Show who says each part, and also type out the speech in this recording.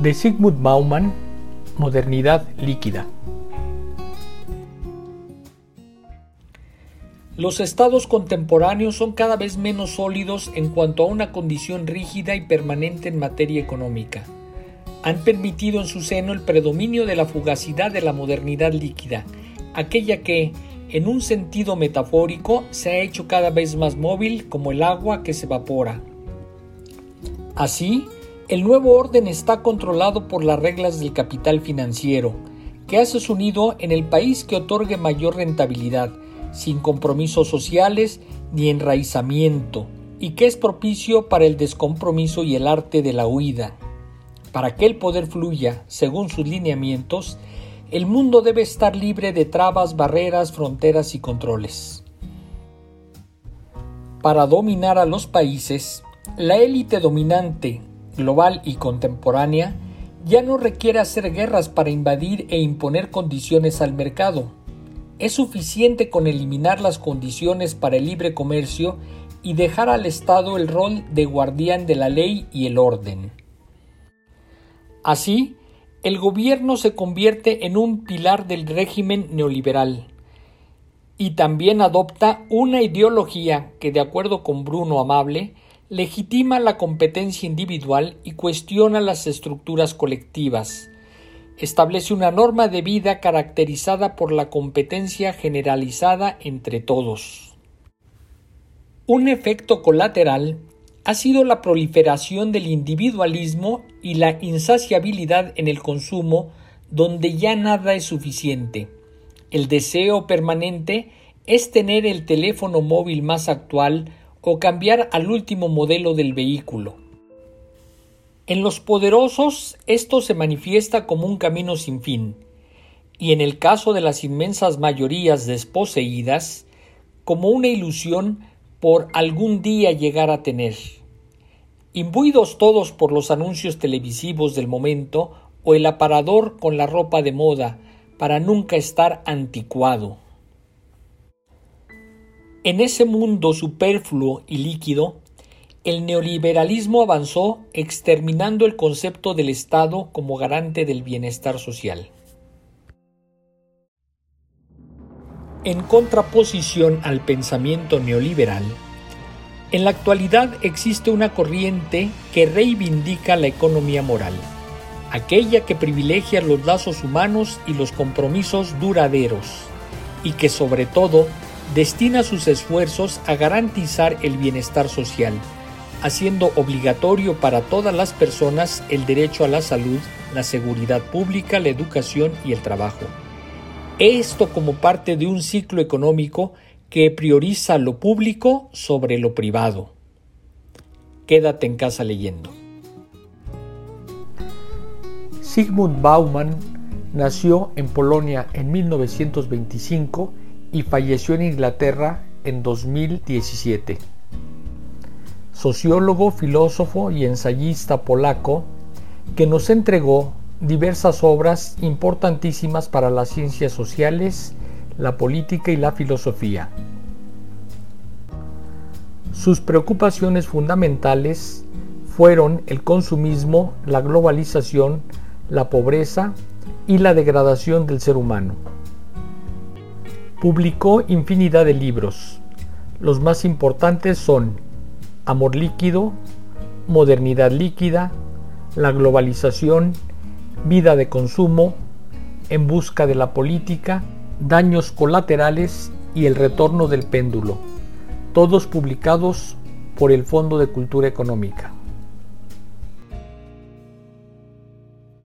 Speaker 1: De Sigmund Bauman, Modernidad líquida. Los estados contemporáneos son cada vez menos sólidos en cuanto a una condición rígida y permanente en materia económica. Han permitido en su seno el predominio de la fugacidad de la modernidad líquida, aquella que, en un sentido metafórico, se ha hecho cada vez más móvil como el agua que se evapora. Así, el nuevo orden está controlado por las reglas del capital financiero, que hace su nido en el país que otorgue mayor rentabilidad, sin compromisos sociales ni enraizamiento, y que es propicio para el descompromiso y el arte de la huida. Para que el poder fluya según sus lineamientos, el mundo debe estar libre de trabas, barreras, fronteras y controles. Para dominar a los países, la élite dominante, global y contemporánea ya no requiere hacer guerras para invadir e imponer condiciones al mercado. Es suficiente con eliminar las condiciones para el libre comercio y dejar al Estado el rol de guardián de la ley y el orden. Así, el gobierno se convierte en un pilar del régimen neoliberal y también adopta una ideología que, de acuerdo con Bruno Amable, legitima la competencia individual y cuestiona las estructuras colectivas. Establece una norma de vida caracterizada por la competencia generalizada entre todos. Un efecto colateral ha sido la proliferación del individualismo y la insaciabilidad en el consumo donde ya nada es suficiente. El deseo permanente es tener el teléfono móvil más actual o cambiar al último modelo del vehículo. En los poderosos esto se manifiesta como un camino sin fin, y en el caso de las inmensas mayorías desposeídas, como una ilusión por algún día llegar a tener. Imbuidos todos por los anuncios televisivos del momento o el aparador con la ropa de moda para nunca estar anticuado. En ese mundo superfluo y líquido, el neoliberalismo avanzó exterminando el concepto del Estado como garante del bienestar social. En contraposición al pensamiento neoliberal, en la actualidad existe una corriente que reivindica la economía moral, aquella que privilegia los lazos humanos y los compromisos duraderos, y que sobre todo destina sus esfuerzos a garantizar el bienestar social, haciendo obligatorio para todas las personas el derecho a la salud, la seguridad pública, la educación y el trabajo. Esto como parte de un ciclo económico que prioriza lo público sobre lo privado. Quédate en casa leyendo. Sigmund Bauman nació en Polonia en 1925 y falleció en Inglaterra en 2017. Sociólogo, filósofo y ensayista polaco que nos entregó diversas obras importantísimas para las ciencias sociales, la política y la filosofía. Sus preocupaciones fundamentales fueron el consumismo, la globalización, la pobreza y la degradación del ser humano. Publicó infinidad de libros. Los más importantes son Amor líquido, Modernidad líquida, La globalización, vida de consumo, en busca de la política, daños colaterales y el retorno del péndulo, todos publicados por el Fondo de Cultura Económica.